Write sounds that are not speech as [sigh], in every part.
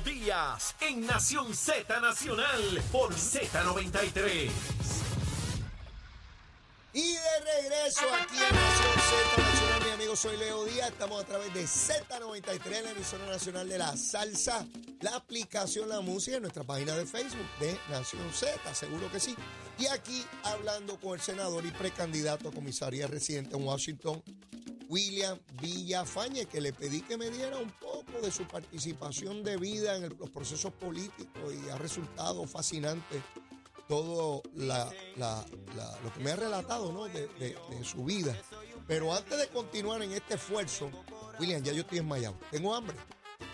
Díaz en Nación Z Nacional por Z93. Y de regreso aquí en Nación Z Nacional, mi amigo, soy Leo Díaz. Estamos a través de Z93, la emisora nacional de la salsa, la aplicación La Música en nuestra página de Facebook de Nación Z, seguro que sí. Y aquí hablando con el senador y precandidato a comisaría residente en Washington, William Villafañe, que le pedí que me diera un poco de su participación de vida en los procesos políticos y ha resultado fascinante todo la- lo que me ha relatado ¿no? de, de- de su vida. Pero antes de continuar en este esfuerzo, William, ya yo estoy enmayado. Tengo hambre.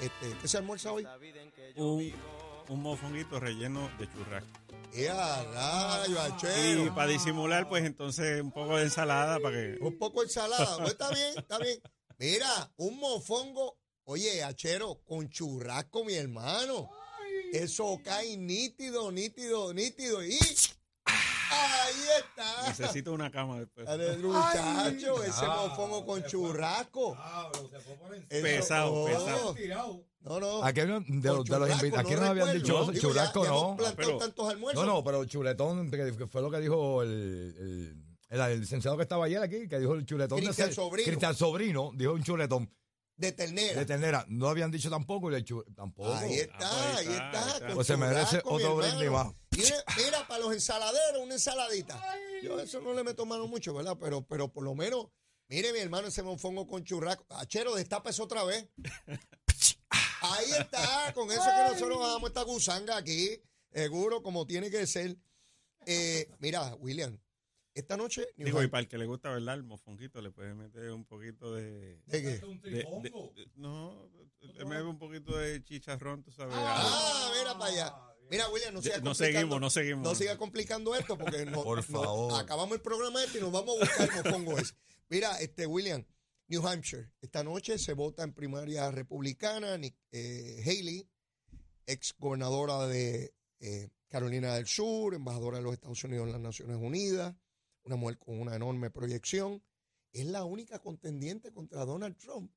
Este, ¿Qué se almuerza hoy? un, un mofonguito relleno de churrasco. ¡Eh, a rayo, Y achero! para disimular, pues entonces un poco de ensalada para que... Un poco de ensalada. Pues está bien, está bien. Mira, un mofongo. Oye, achero, con churrasco, mi hermano. Eso cae nítido, nítido, nítido. Y ahí está. Necesito una cama después. Dale, muchacho, ese mofongo con churrasco. Pesado, oh, pesado. No, no. Aquí, no- de, con los- de los churrasco, invi- aquí no, habían dicho churrasco no. pero- tantos almuerzos. No, no, pero chuletón, que fue lo que dijo el, el, el- licenciado que estaba ayer aquí, que dijo el chuletón. de Cristian ese- Sobrino. Cristian Sobrino, dijo un chuletón De ternera. de ternera. No habían dicho tampoco, y el chu- tampoco. Ahí está, Ah, ahí pues está. ahí está, ahí está. Pues se merece otro brindis más. Mira, mira, para los ensaladeros, una ensaladita. Yo eso no le meto mano mucho, ¿verdad? Pero, pero por lo menos, mire, mi hermano, ese mofongo con churrasco. Achero, destapa eso otra vez. [laughs] Ahí está, con eso que nosotros bajamos esta gusanga aquí, seguro, como tiene que ser. Eh, mira, William, esta noche. Digo, y para el que le gusta, ¿verdad? El mofonguito le puedes meter un poquito de... ¿De qué? de- de- de- no, le mete un poquito de chicharrón, tú sabes. Ah, mira para allá. Mira, William, no siga no seguimos, no seguimos. No siga complicando esto porque no, [laughs] Por no- favor. acabamos el programa este y nos vamos a buscar el mofongo ese. Mira, este William, New Hampshire, esta noche se vota en primaria republicana. Nick, eh, Haley, ex gobernadora de eh, Carolina del Sur, embajadora de los Estados Unidos en las Naciones Unidas, una mujer con una enorme proyección, es la única contendiente contra Donald Trump.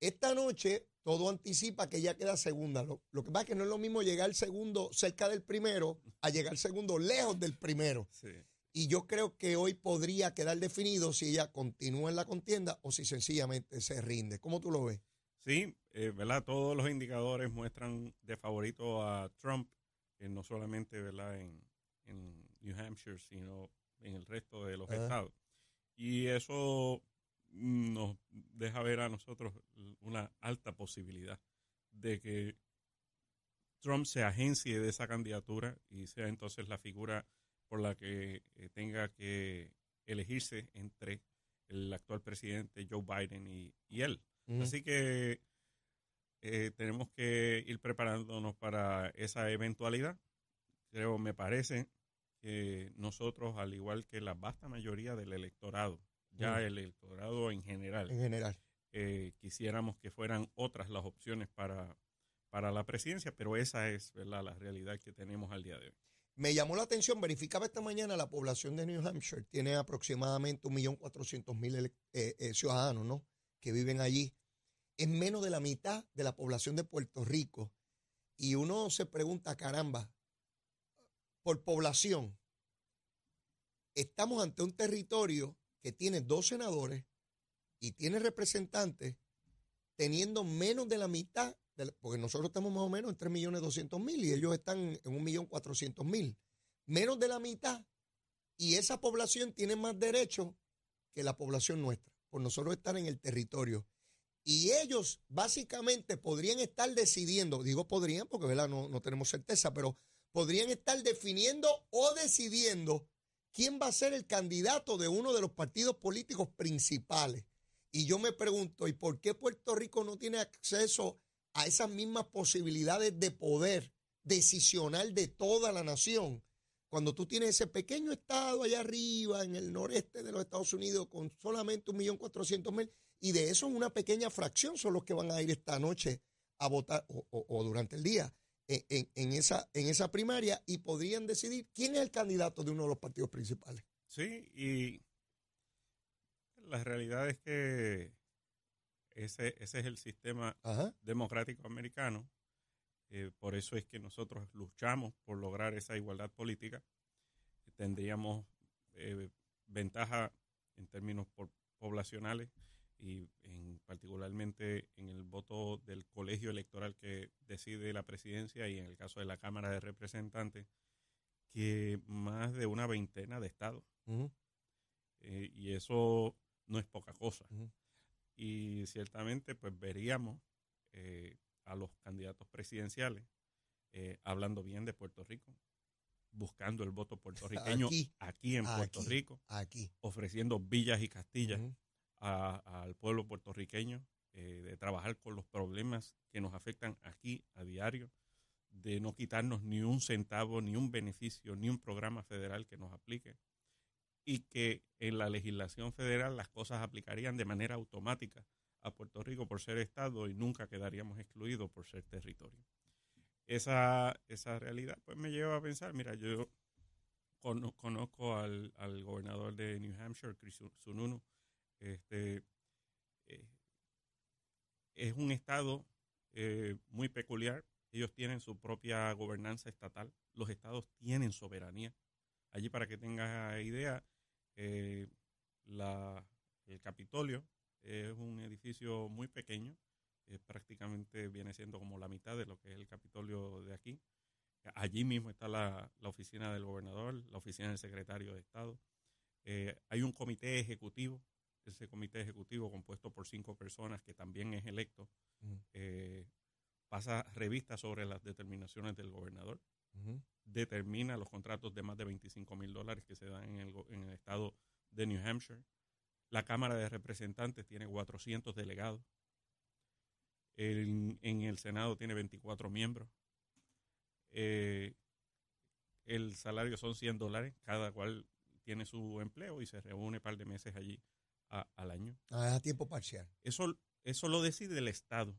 Esta noche todo anticipa que ella queda segunda. Lo, lo que pasa es que no es lo mismo llegar segundo cerca del primero a llegar segundo lejos del primero. Sí. Y yo creo que hoy podría quedar definido si ella continúa en la contienda o si sencillamente se rinde. ¿Cómo tú lo ves? Sí, eh, ¿verdad? Todos los indicadores muestran de favorito a Trump, eh, no solamente, ¿verdad? En, en New Hampshire, sino en el resto de los estados. Y eso nos deja ver a nosotros una alta posibilidad de que Trump se agencie de esa candidatura y sea entonces la figura por la que eh, tenga que elegirse entre el actual presidente Joe Biden y, y él. Así que eh, tenemos que ir preparándonos para esa eventualidad. Creo, me parece que nosotros, al igual que la vasta mayoría del electorado, ya Mm. el electorado en general, en general. eh, quisiéramos que fueran otras las opciones para, para la presidencia, pero esa es ¿verdad? la realidad que tenemos al día de hoy. Me llamó la atención, verificaba esta mañana la población de New Hampshire, tiene aproximadamente 1.400.000 ele- eh, eh, ciudadanos ¿no? que viven allí. Es menos de la mitad de la población de Puerto Rico. Y uno se pregunta, caramba, por población, estamos ante un territorio que tiene dos senadores y tiene representantes teniendo menos de la mitad, porque nosotros estamos más o menos en 3.200.000 y ellos están en 1.400.000. Menos de la mitad. Y esa población tiene más derechos que la población nuestra, por nosotros estar en el territorio. Y ellos básicamente podrían estar decidiendo, digo podrían porque ¿verdad? No, no tenemos certeza, pero podrían estar definiendo o decidiendo quién va a ser el candidato de uno de los partidos políticos principales. Y yo me pregunto, ¿y por qué Puerto Rico no tiene acceso a esas mismas posibilidades de poder decisional de toda la nación? Cuando tú tienes ese pequeño estado allá arriba, en el noreste de los Estados Unidos, con solamente 1.400.000, y de eso una pequeña fracción son los que van a ir esta noche a votar, o, o- o durante el día, en, en- en esa, en esa primaria, y podrían decidir quién es el candidato de uno de los partidos principales. Sí, y la realidad es que ese, ese es el sistema Ajá. democrático americano. Eh, por eso es que nosotros luchamos por lograr esa igualdad política. Tendríamos eh, ventaja en términos por- poblacionales y en, particularmente en el voto del colegio electoral que decide la presidencia y en el caso de la Cámara de Representantes, que más de una veintena de estados. Eh, y eso no es poca cosa. Y ciertamente, pues veríamos eh, a los candidatos presidenciales eh, hablando bien de Puerto Rico, buscando el voto puertorriqueño [laughs] Aquí. aquí, en Puerto. Rico, Aquí. ofreciendo villas y castillas al pueblo puertorriqueño, eh, de trabajar con los problemas que nos afectan aquí a diario, de no quitarnos ni un centavo, ni un beneficio, ni un programa federal que nos aplique, y que en la legislación federal las cosas aplicarían de manera automática a Puerto Rico por ser Estado y nunca quedaríamos excluidos por ser territorio. Esa, esa realidad pues me lleva a pensar, mira, yo cono- conozco al, al gobernador de New Hampshire, Chris Sun- Sununu, este, eh, es un estado eh, muy peculiar. Ellos tienen su propia gobernanza estatal. Los estados tienen soberanía. Allí, para que tengas idea, eh, la, el Capitolio es un edificio muy pequeño. prácticamente viene siendo como la mitad de lo que es el Capitolio de aquí. Allí mismo está la, la oficina del gobernador, la oficina del secretario de Estado. Hay un comité ejecutivo ese comité ejecutivo compuesto por cinco personas que también es electo, eh, pasa revista sobre las determinaciones del gobernador, determina los contratos de más de 25 mil dólares que se dan en el, en el estado de New Hampshire. La Cámara de Representantes tiene 400 delegados. El- en el Senado tiene 24 miembros. Eh, el salario son 100 dólares, cada cual tiene su empleo y se reúne un par de meses allí a- al año. Ah, a tiempo parcial. Eso, eso lo decide el Estado.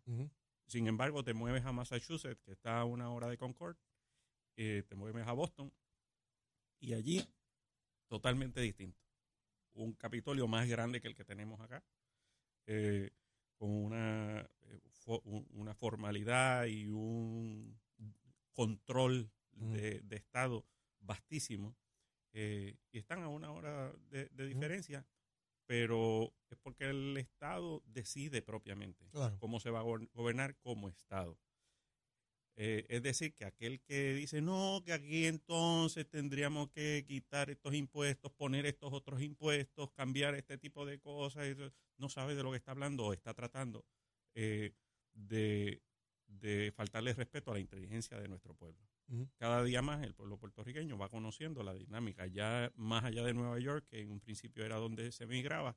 Sin embargo, te mueves a Massachusetts, que está a una hora de Concord, eh, te mueves a Boston, y allí totalmente distinto. Un Capitolio más grande que el que tenemos acá, eh, con una, eh, fo- una formalidad y un control de, de Estado vastísimo, eh, y están a una hora de, de diferencia, pero es porque el Estado decide propiamente Claro. cómo se va a go- gobernar como Estado. Eh, es decir, que aquel que dice, no, que aquí entonces tendríamos que quitar estos impuestos, poner estos otros impuestos, cambiar este tipo de cosas, no sabe de lo que está hablando o está tratando eh, de, de faltarle respeto a la inteligencia de nuestro pueblo. Cada día más el pueblo puertorriqueño va conociendo la dinámica, ya más allá de Nueva York, que en un principio era donde se migraba,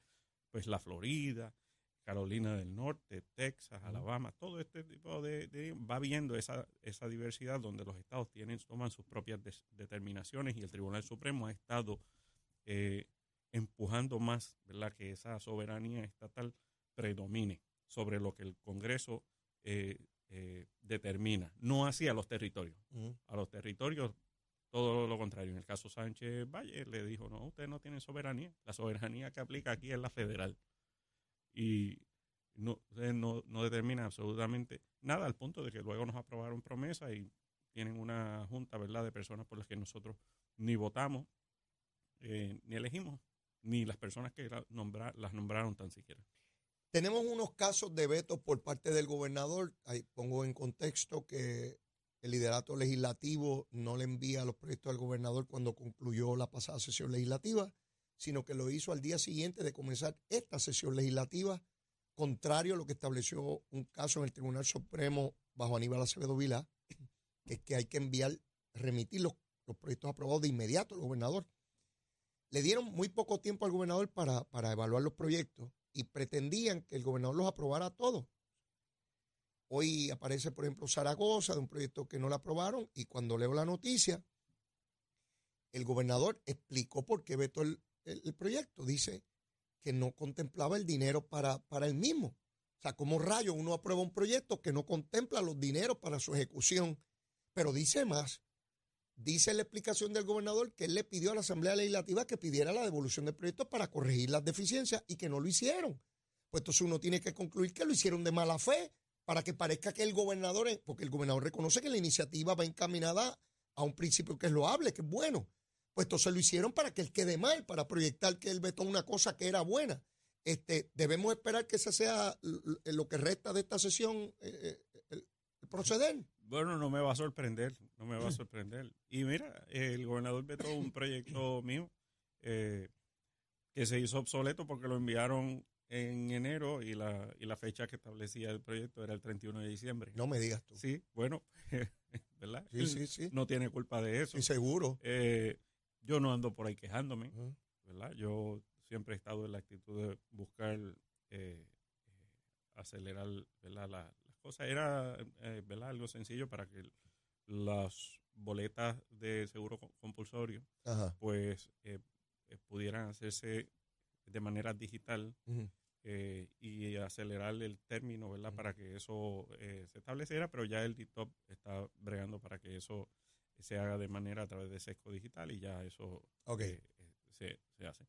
pues la Florida, Carolina del Norte, Texas. Alabama, todo este tipo de, de- va viendo esa, esa diversidad donde los estados tienen, toman sus propias des- determinaciones y el Tribunal Supremo ha estado eh, empujando más, ¿verdad? Que esa soberanía estatal predomine sobre lo que el Congreso eh, eh, determina, no hacia los territorios. A los territorios todo lo contrario. En el caso Sánchez Valle le dijo, no, ustedes no tienen soberanía. La soberanía que aplica aquí es la federal. Y no, ustedes no, no determinan absolutamente nada al punto de que luego nos aprobaron promesas y tienen una junta, ¿verdad?, de personas por las que nosotros ni votamos, eh, ni elegimos, ni las personas que la nombra- las nombraron tan siquiera. Tenemos unos casos de veto por parte del gobernador. Ahí pongo en contexto que el liderato legislativo no le envía los proyectos al gobernador cuando concluyó la pasada sesión legislativa, sino que lo hizo al día siguiente de comenzar esta sesión legislativa, contrario a lo que estableció un caso en el Tribunal Supremo bajo Aníbal Acevedo Vilá, que es que hay que enviar, remitir los, los proyectos aprobados de inmediato al gobernador. Le dieron muy poco tiempo al gobernador para, para evaluar los proyectos y pretendían que el gobernador los aprobara todos. Hoy aparece, por ejemplo, Zaragoza de un proyecto que no le aprobaron y cuando leo la noticia, el gobernador explicó por qué vetó el, el- el proyecto. Dice que no contemplaba el dinero para, para él mismo. O sea, como rayo uno aprueba un proyecto que no contempla los dineros para su ejecución. Pero dice más. Dice la explicación del gobernador que él le pidió a la Asamblea Legislativa que pidiera la devolución del proyecto para corregir las deficiencias y que no lo hicieron. Pues entonces uno tiene que concluir que lo hicieron de mala fe, para que parezca que el gobernador, porque el gobernador reconoce que la iniciativa va encaminada a un principio que es loable, que es bueno. Pues entonces lo hicieron para que él quede mal, para proyectar que él vetó una cosa que era buena. Este, debemos esperar que ese sea lo que resta de esta sesión, eh, eh, el proceder. Bueno, no me va a sorprender, no me va a [laughs] sorprender. Y mira, el gobernador vetó un proyecto [laughs] mío eh, que se hizo obsoleto porque lo enviaron en enero y la, y la fecha que establecía el proyecto era el 31 de diciembre. No me digas tú. Sí, bueno, [laughs] ¿verdad? Sí, sí, sí. No tiene culpa de eso. Sí, seguro. Eh, yo no ando por ahí quejándome. ¿verdad? Yo siempre he estado en la actitud de buscar eh, eh, acelerar ¿verdad? La- cosas. Era eh, ¿verdad? algo sencillo para que las boletas de seguro co- compulsorio Ajá. pues eh, eh, pudieran hacerse de manera digital eh, y acelerar el término, ¿verdad? Para que eso eh, se estableciera, pero ya el DITOP está bregando para que eso se haga de manera a través de Sesco Digital y ya eso Ok. eh, eh, se, se hace.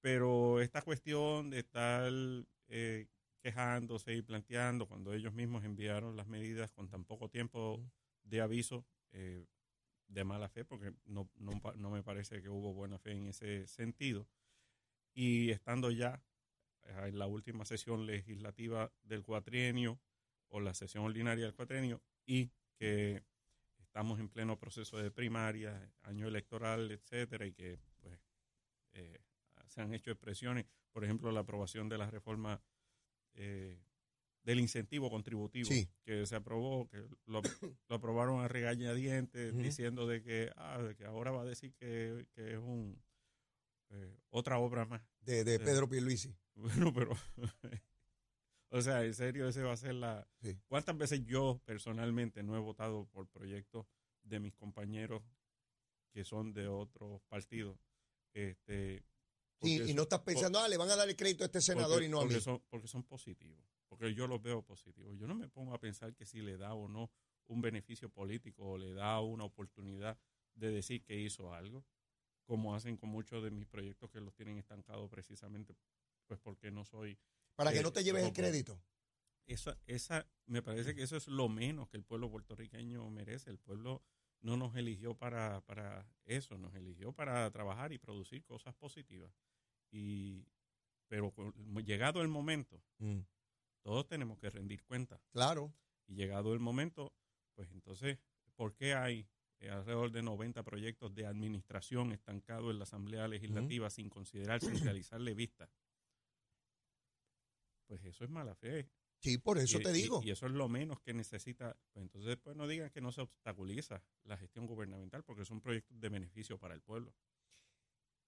Pero esta cuestión de estar eh, quejándose y planteando cuando ellos mismos enviaron las medidas con tan poco tiempo de aviso eh, de mala fe, porque no, no, no me parece que hubo buena fe en ese sentido, y estando ya eh, en la última sesión legislativa del cuatrienio o la sesión ordinaria del cuatrienio y que estamos en pleno proceso de primaria, año electoral, etcétera, y que pues eh, se han hecho expresiones, por ejemplo, la aprobación de la reforma eh, del incentivo contributivo Sí. que se aprobó, que lo, lo aprobaron a regañadientes, diciendo de que, ah, de que ahora va a decir que, que es un eh, otra obra más. De, de Sí. Pedro Pierluisi. [laughs] Bueno, pero [laughs] o sea, en serio ese va a ser la Sí. ¿Cuántas veces yo personalmente no he votado por proyectos de mis compañeros que son de otros partidos? Este, Sí, y no estás pensando, ah, le van a dar el crédito a este senador porque- y no a mí. porque Son, porque son positivos, porque yo los veo positivos. Yo no me pongo a pensar que si le da o no un beneficio político o le da una oportunidad de decir que hizo algo, como hacen con muchos de mis proyectos que los tienen estancados precisamente pues porque no soy Para que eh, no te lleves el crédito. esa, esa, me parece que eso es lo menos que el pueblo puertorriqueño merece. El pueblo no nos eligió para, para eso, nos eligió para trabajar y producir cosas positivas. Y, pero llegado el momento, Mm, todos tenemos que rendir cuenta. claro. Y llegado el momento, pues entonces, ¿por qué hay eh, alrededor de 90 proyectos de administración estancados en la Asamblea Legislativa sin considerar, sin realizarle vista? Pues eso es mala fe. Sí, por eso Y- te digo. Y, eso es lo menos que necesita. Pues entonces, pues no digan que no se obstaculiza la gestión gubernamental, porque son proyectos de beneficio para el pueblo.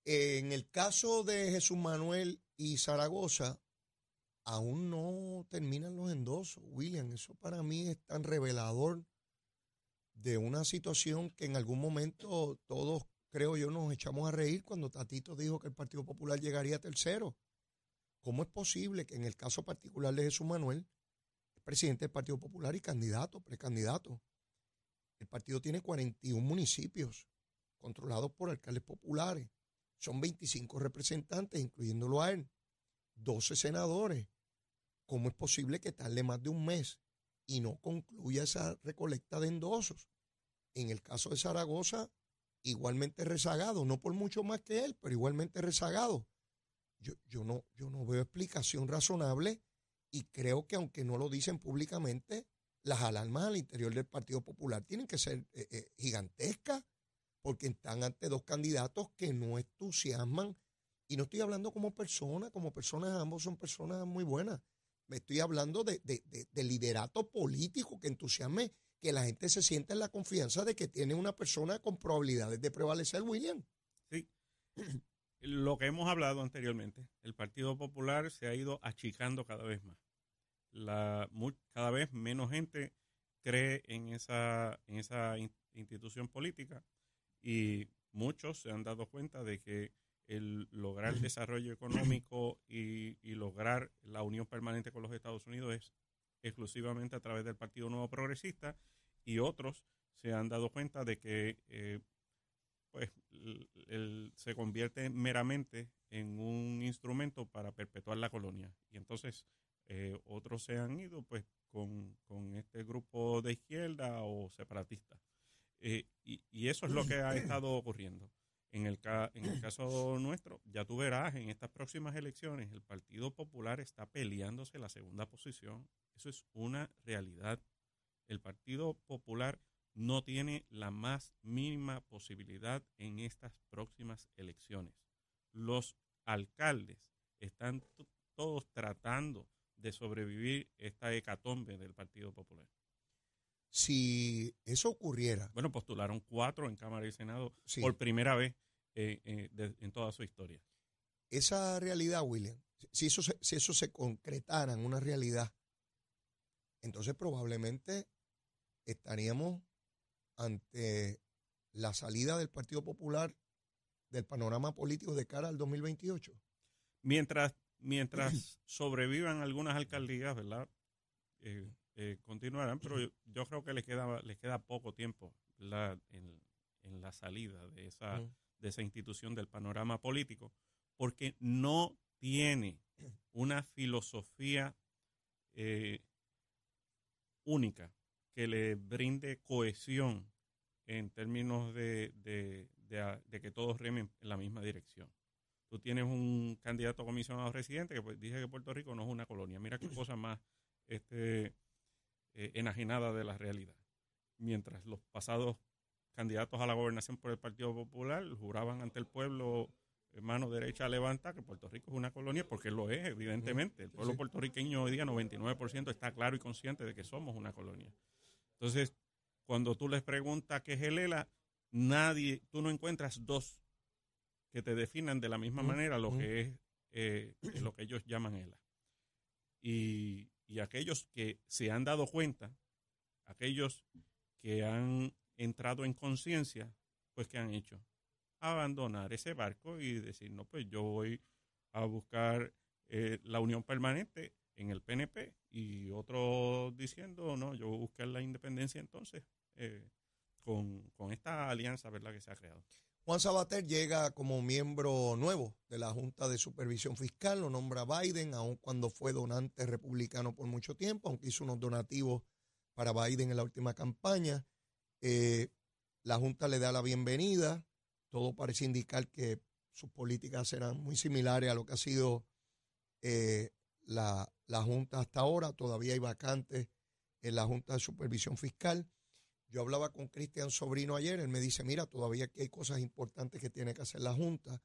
En el caso de Jesús Manuel y Zaragoza, aún no terminan los endosos, William. Eso para mí es tan revelador de una situación que en algún momento todos, creo yo, nos echamos a reír cuando Tatito dijo que el Partido Popular llegaría a tercero. ¿Cómo es posible que en el caso particular de Jesús Manuel, es presidente del Partido Popular y candidato, precandidato, el partido tiene 41 municipios controlados por alcaldes populares? Son 25 representantes, incluyéndolo a él, 12 senadores. ¿Cómo es posible que tarde más de un mes y no concluya esa recolecta de endosos? En el caso de Zaragoza, igualmente rezagado, no por mucho más que él, pero igualmente rezagado. Yo, yo, no, yo no veo explicación razonable y creo que aunque no lo dicen públicamente, las alarmas al interior del Partido Popular tienen que ser eh, eh, gigantescas porque están ante dos candidatos que no entusiasman. Y no estoy hablando como persona, como personas, ambos son personas muy buenas. Me estoy hablando de, de- de- de liderato político que entusiasme, que la gente se sienta en la confianza de que tiene una persona con probabilidades de prevalecer, William. Sí. [clears throat] Lo que hemos hablado anteriormente, el Partido Popular se ha ido achicando cada vez más. La, mu- cada vez menos gente cree en esa, en esa in- institución política y muchos se han dado cuenta de que el lograr el desarrollo económico y, y lograr la unión permanente con los Estados Unidos es exclusivamente a través del Partido Nuevo Progresista y otros se han dado cuenta de que eh, pues se convierte meramente en un instrumento para perpetuar la colonia y entonces eh, otros se han ido pues con, con este grupo de izquierda o separatista. Eh, y, y eso es lo que ha estado ocurriendo. En el, ca- en el caso nuestro, ya tú verás, en estas próximas elecciones, el Partido Popular está peleándose la segunda posición. Eso es una realidad. El Partido Popular no tiene la más mínima posibilidad en estas próximas elecciones. Los alcaldes están todos tratando de sobrevivir esta hecatombe del Partido Popular. Si eso ocurriera, Bueno, postularon cuatro en Cámara y Senado sí, por primera vez eh, eh, de- en toda su historia. esa realidad, William, si eso, se, si eso se concretara en una realidad, entonces probablemente estaríamos ante la salida del Partido Popular del panorama político de cara al 2028. Mientras, mientras [clears throat] sobrevivan algunas alcaldías, ¿verdad? Eh, eh, continuarán, pero yo, yo creo que les queda, les queda poco tiempo ¿verdad? En, en la salida de esa, de esa institución del panorama político, porque no tiene [clears throat] una filosofía eh, única que le brinde cohesión en términos de, de- de a- de que todos remen en la misma dirección. Tú tienes un candidato a comisionado residente que pues, dice que Puerto Rico no es una colonia. Mira qué cosa más este, eh, enajenada de la realidad. Mientras los pasados candidatos a la gobernación por el Partido Popular juraban ante el pueblo eh, mano derecha levanta que Puerto Rico es una colonia, porque lo es, evidentemente. El pueblo puertorriqueño hoy día, 99%, está claro y consciente de que somos una colonia. Entonces, cuando tú les preguntas qué es el ELA, nadie, tú no encuentras dos que te definan de la misma Mm, manera lo mm. que es eh, lo que ellos llaman ELA. Y, y aquellos que se han dado cuenta, aquellos que han entrado en conciencia, pues ¿qué han hecho? Abandonar ese barco y decir, no, pues yo voy a buscar eh, la unión permanente en el PNP y otros diciendo, no, yo voy a buscar la independencia entonces eh, con, con esta alianza, ¿verdad?, que se ha creado. Juan Sabater llega como miembro nuevo de la Junta de Supervisión Fiscal, lo nombra Biden, aun cuando fue donante republicano por mucho tiempo, aunque hizo unos donativos para Biden en la última campaña. Eh, la Junta le da la bienvenida, todo parece indicar que sus políticas serán muy similares a lo que ha sido eh, la, la Junta hasta ahora, todavía hay vacantes en la Junta de Supervisión Fiscal. Yo hablaba con Cristian Sobrino ayer, él me dice, mira, todavía aquí hay cosas importantes que tiene que hacer la Junta,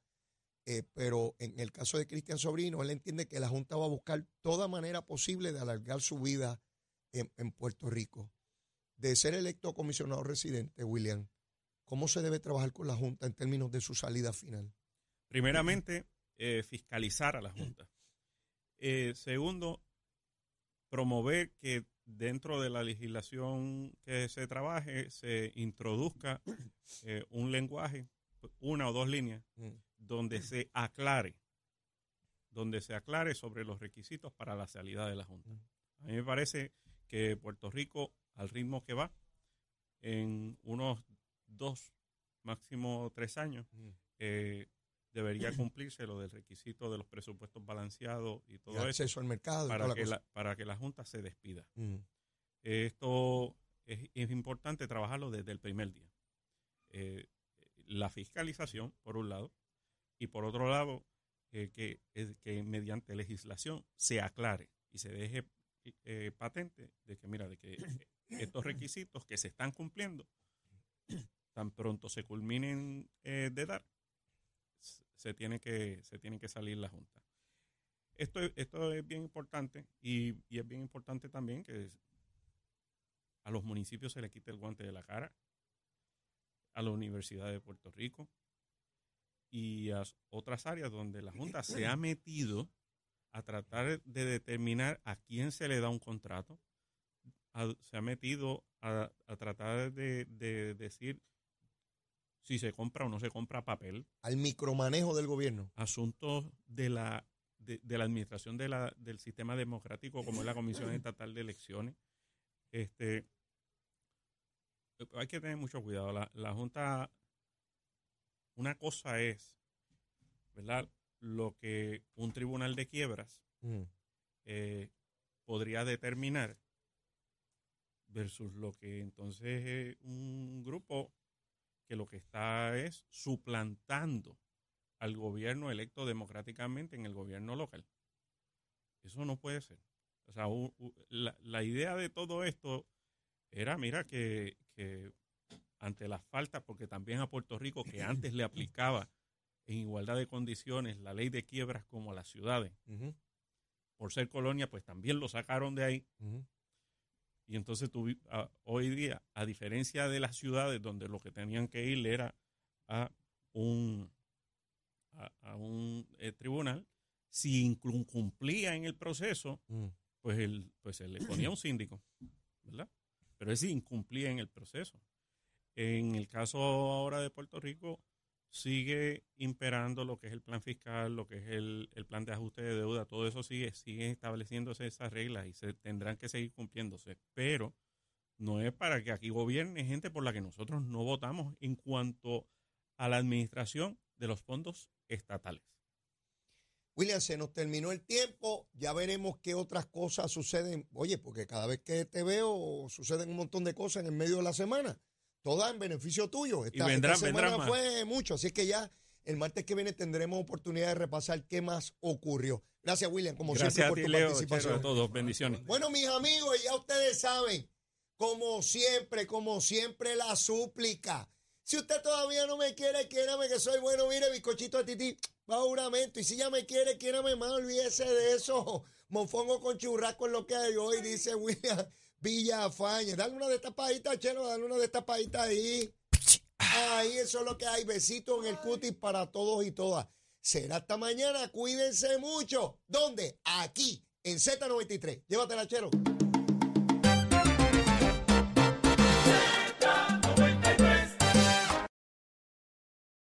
eh, pero en el caso de Cristian Sobrino, él entiende que la Junta va a buscar toda manera posible de alargar su vida en, en Puerto Rico. De ser electo comisionado residente, William, ¿cómo se debe trabajar con la Junta en términos de su salida final? Primeramente, eh, fiscalizar a la Junta. Eh, segundo, promover que dentro de la legislación que se trabaje se introduzca [coughs] eh, un lenguaje, una o dos líneas, Mm. donde [coughs] se aclare, donde se aclare sobre los requisitos para la salida de la Junta. A mí me parece que Puerto Rico, al ritmo que va, en unos dos, máximo tres años, Mm. eh, debería cumplirse lo del requisito de los presupuestos balanceados y Y todo eso acceso al mercado para que, la, para que la Junta se despida. Mm. Esto es, es importante trabajarlo desde el primer día. Eh, la fiscalización, por un lado, y por otro lado, eh, que, es que mediante legislación se aclare y se deje eh, patente de que, mira, de que estos requisitos que se están cumpliendo, tan pronto se culminen eh, de dar, se tiene que, se tiene que salir la Junta. Esto, es- esto es bien importante y, y es bien importante también que a los municipios se le quite el guante de la cara, a la Universidad de Puerto Rico y a otras áreas donde la Junta se ha metido a tratar de determinar a quién se le da un contrato, a- se ha metido a, a tratar de, de decir si se compra o no se compra papel, Al micromanejo del gobierno. asuntos de la de, de la administración de la, del sistema democrático como es la Comisión Estatal de Elecciones. Este hay que tener mucho cuidado. La, la Junta, una cosa es, ¿verdad? Lo que un tribunal de quiebras Mm. eh, podría determinar versus lo que entonces es un grupo que lo que está es suplantando al gobierno electo democráticamente en el gobierno local. Eso no puede ser. O sea, la, la, idea de todo esto era, mira, que, que ante las faltas, porque también a Puerto Rico, que [coughs] antes le aplicaba en igualdad de condiciones la ley de quiebras como a las ciudades, por ser colonia, pues también lo sacaron de ahí. Y entonces tú, hoy día, a diferencia de las ciudades donde lo que tenían que ir era a un, a, un eh, tribunal, si incumplía en el proceso, mm. pues, el, pues se le ponía un síndico, ¿verdad? Pero sí incumplía en el proceso. En el caso ahora de Puerto Rico, sigue imperando lo que es el plan fiscal, lo que es el, plan de ajuste de deuda, todo eso sigue, sigue estableciéndose esas reglas y se tendrán que seguir cumpliéndose. Pero no es para que aquí gobierne gente por la que nosotros no votamos en cuanto a la administración de los fondos estatales. William, se nos terminó el tiempo, ya veremos qué otras cosas suceden. Oye, porque cada vez que te veo suceden un montón de cosas en el medio de la semana todas en beneficio tuyo. Esta, y vendrán, semana fue mucho, así que ya el martes que viene tendremos oportunidad de repasar qué más ocurrió. Gracias, William, como siempre, por tu participación. a todos, bendiciones. Bueno, mis amigos, ya ustedes saben, como siempre, como siempre, la súplica. Si usted todavía no me quiere, quiérame que soy bueno. Mire, bizcochito a tití, va juramento. Y si ya me quiere, quiérame más, olvídese de eso. Mofongo con churrasco es lo que hay hoy, dice William. Villa Faña. Dale una de estas pajitas, Chelo, dale una de estas pajitas ahí. Ahí, eso es lo que hay. Besitos en el cutis para todos y todas. Será hasta mañana. Cuídense mucho. ¿Dónde? Aquí, en Z93. Llévatela, Chelo.